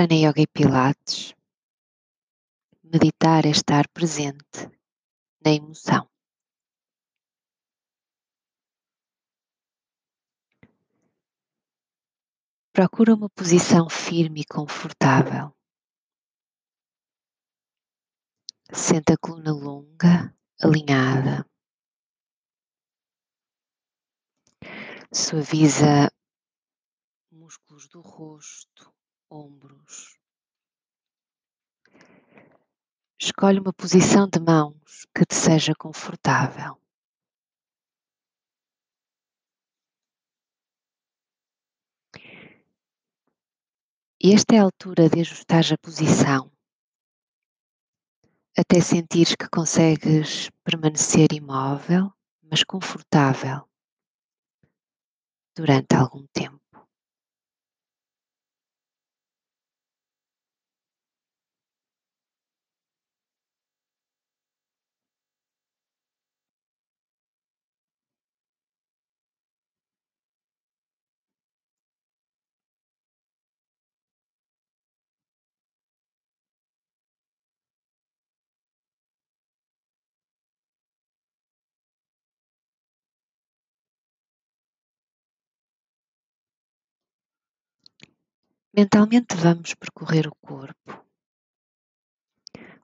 Prana Yoga e Pilates, meditar é estar presente na emoção. Procura uma posição firme e confortável. Senta a coluna longa, alinhada. Suaviza músculos do rosto, ombros. Escolhe uma posição de mãos que te seja confortável. E esta é a altura de ajustar a posição até sentires que consegues permanecer imóvel, mas confortável durante algum tempo. Mentalmente vamos percorrer o corpo,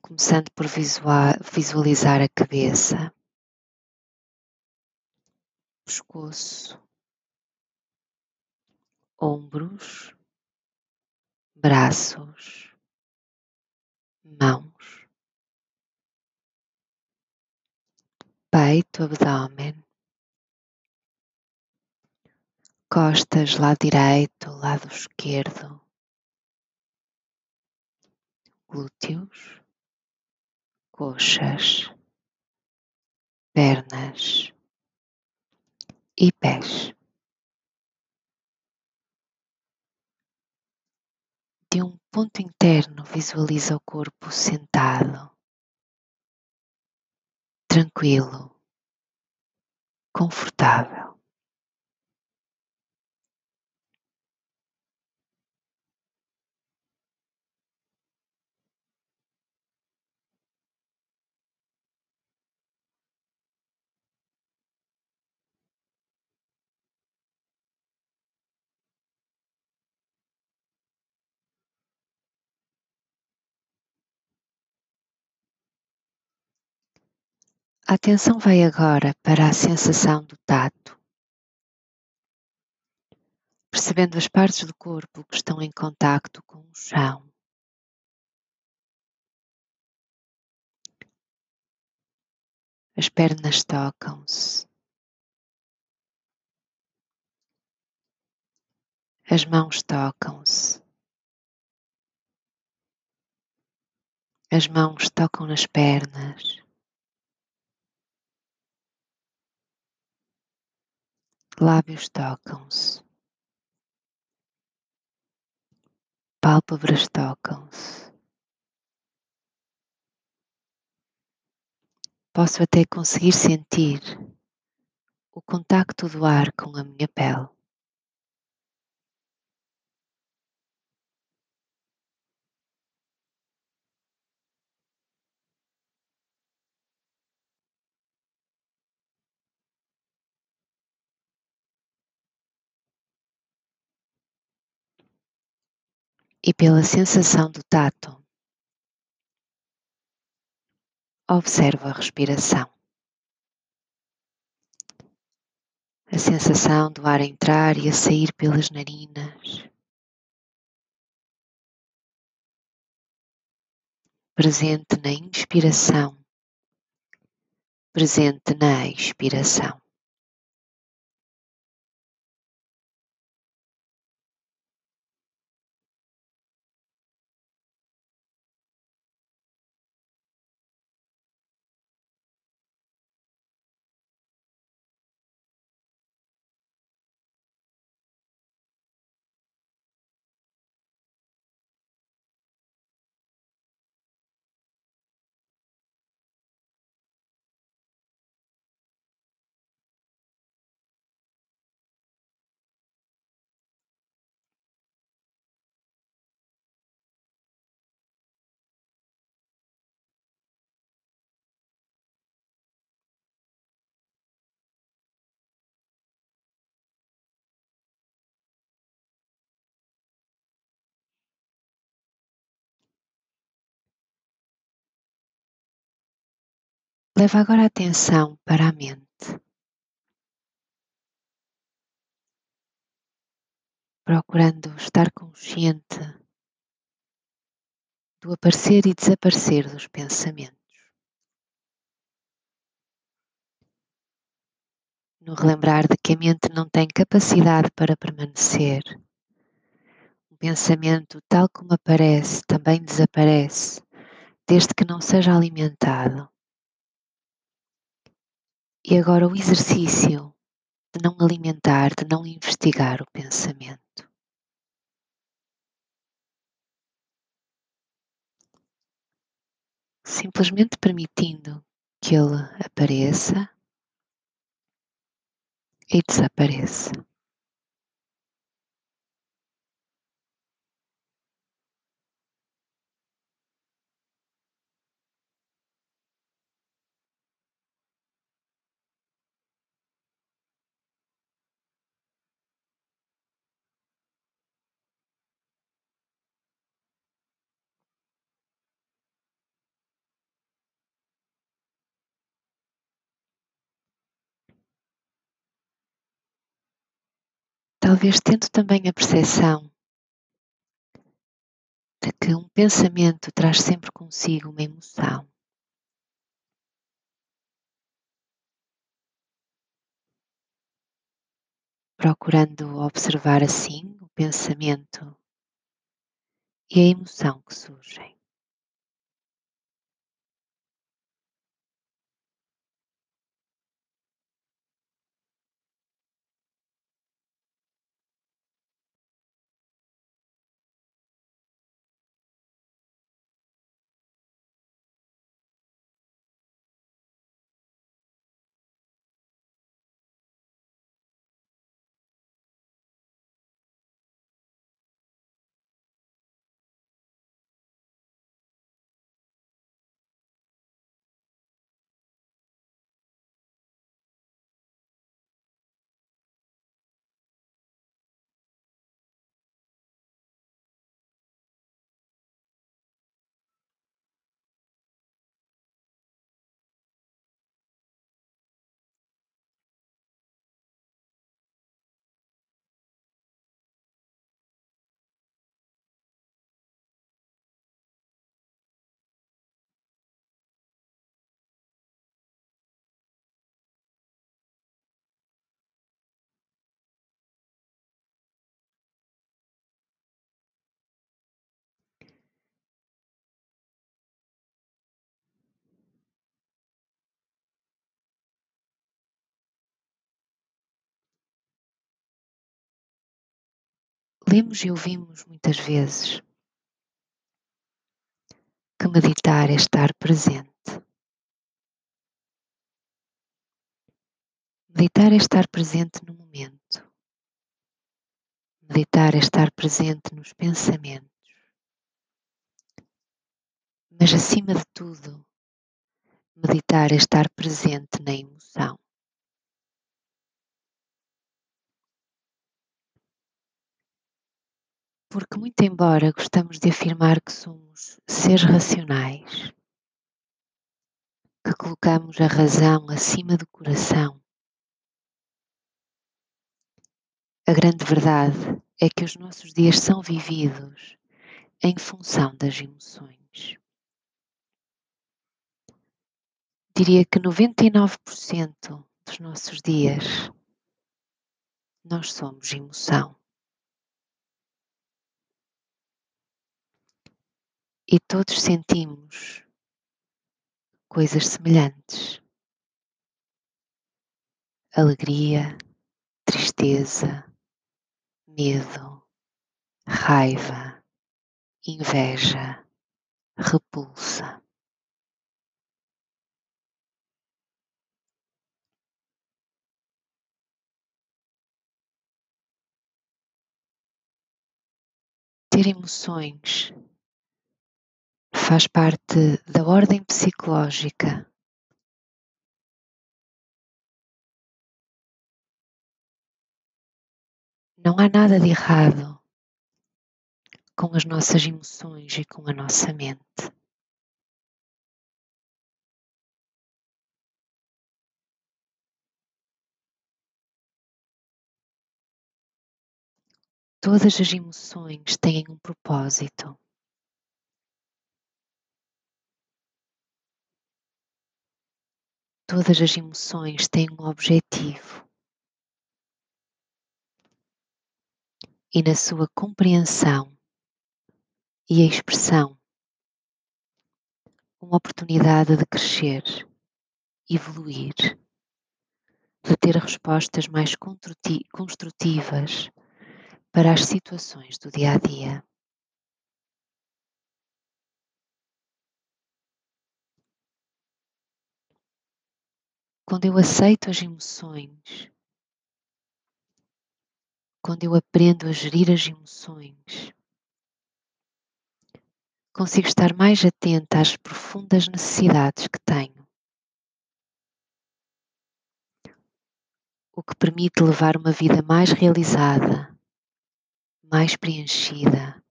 começando por visualizar a cabeça, pescoço, ombros, braços, mãos, peito, abdômen, costas, lado direito, lado esquerdo, glúteos, coxas, pernas e pés. De um ponto interno, visualiza o corpo sentado, tranquilo, confortável. A atenção vai agora para a sensação do tato, percebendo as partes do corpo que estão em contacto com o chão. As pernas tocam-se. As mãos tocam-se. As mãos tocam nas pernas. Lábios tocam-se. Pálpebras tocam-se. Posso até conseguir sentir o contacto do ar com a minha pele. E pela sensação do tato. Observa a respiração. A sensação do ar entrar e a sair pelas narinas. Presente na inspiração, presente na expiração. Leva agora a atenção para a mente. Procurando estar consciente do aparecer e desaparecer dos pensamentos. No relembrar de que a mente não tem capacidade para permanecer. Um pensamento, tal como aparece, também desaparece, desde que não seja alimentado. E agora o exercício de não alimentar, de não investigar o pensamento. Simplesmente permitindo que ele apareça e desapareça. Talvez tendo também a percepção de que um pensamento traz sempre consigo uma emoção. Procurando observar assim o pensamento e a emoção que surgem. Lemos e ouvimos muitas vezes que meditar é estar presente. Meditar é estar presente no momento. Meditar é estar presente nos pensamentos. Mas, acima de tudo, meditar é estar presente na emoção. Porque, muito embora gostamos de afirmar que somos seres racionais, que colocamos a razão acima do coração, a grande verdade é que os nossos dias são vividos em função das emoções. Diria que 99% dos nossos dias nós somos emoção. E todos sentimos coisas semelhantes. Alegria, tristeza, medo, raiva, inveja, repulsa. Ter emoções faz parte da ordem psicológica. Não há nada de errado com as nossas emoções e com a nossa mente. Todas as emoções têm um propósito. Todas as emoções têm um objetivo. E na sua compreensão e expressão, uma oportunidade de crescer, evoluir, de ter respostas mais construtivas para as situações do dia a dia. Quando eu aceito as emoções, quando eu aprendo a gerir as emoções, consigo estar mais atenta às profundas necessidades que tenho. O que permite levar uma vida mais realizada, mais preenchida,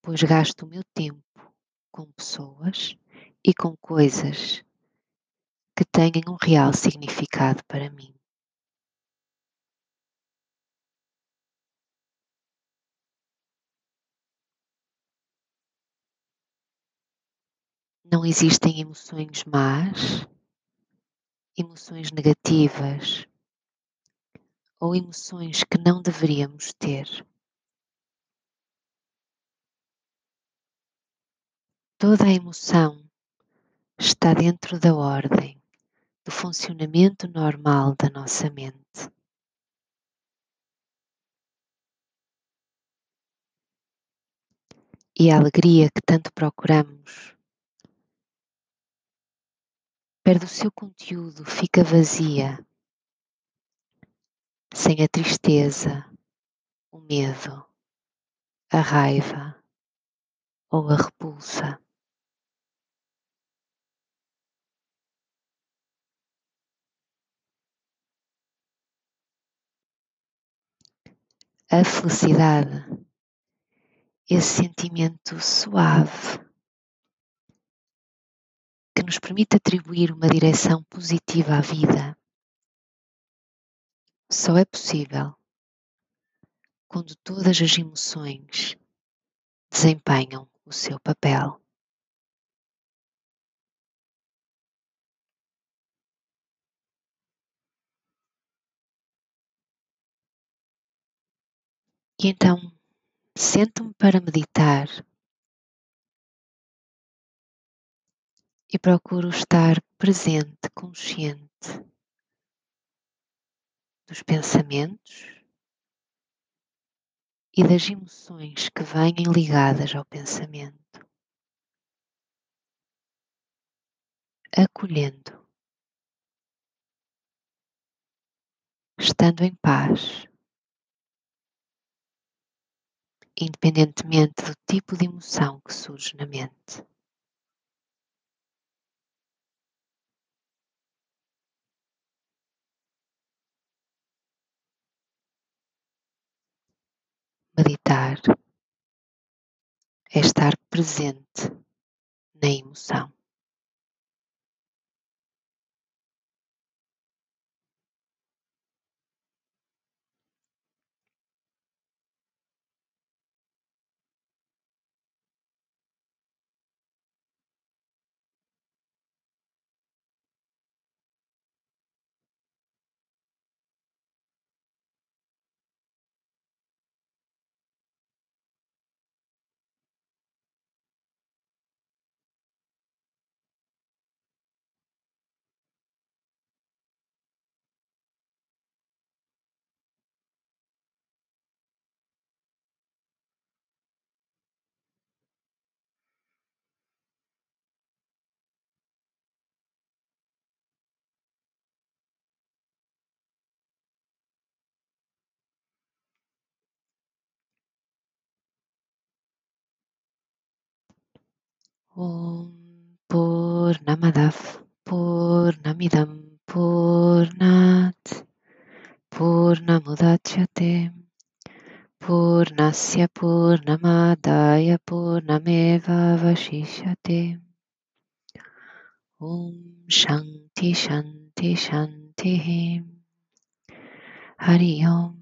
pois gasto o meu tempo com pessoas e com coisas que tenham um real significado para mim. Não existem emoções más, emoções negativas ou emoções que não deveríamos ter. Toda a emoção está dentro da ordem do funcionamento normal da nossa mente. E a alegria que tanto procuramos perde o seu conteúdo, fica vazia, sem a tristeza, o medo, a raiva ou a repulsa. A felicidade, esse sentimento suave que nos permite atribuir uma direção positiva à vida, só é possível quando todas as emoções desempenham o seu papel. E então sento-me para meditar. E procuro estar presente, consciente dos pensamentos e das emoções que vêm ligadas ao pensamento, acolhendo, estando em paz, independentemente do tipo de emoção que surge na mente. Meditar é estar presente na emoção. ॐ पूर्णमदः पूर्णमिदं पूर्णात् पूर्णमुदाच्यते। पूर्णस्य पूर्णमादाय पूर्णमेवावशिष्यते। ॐ शन्ति शन्ति शन्तिः। हरि ओम्।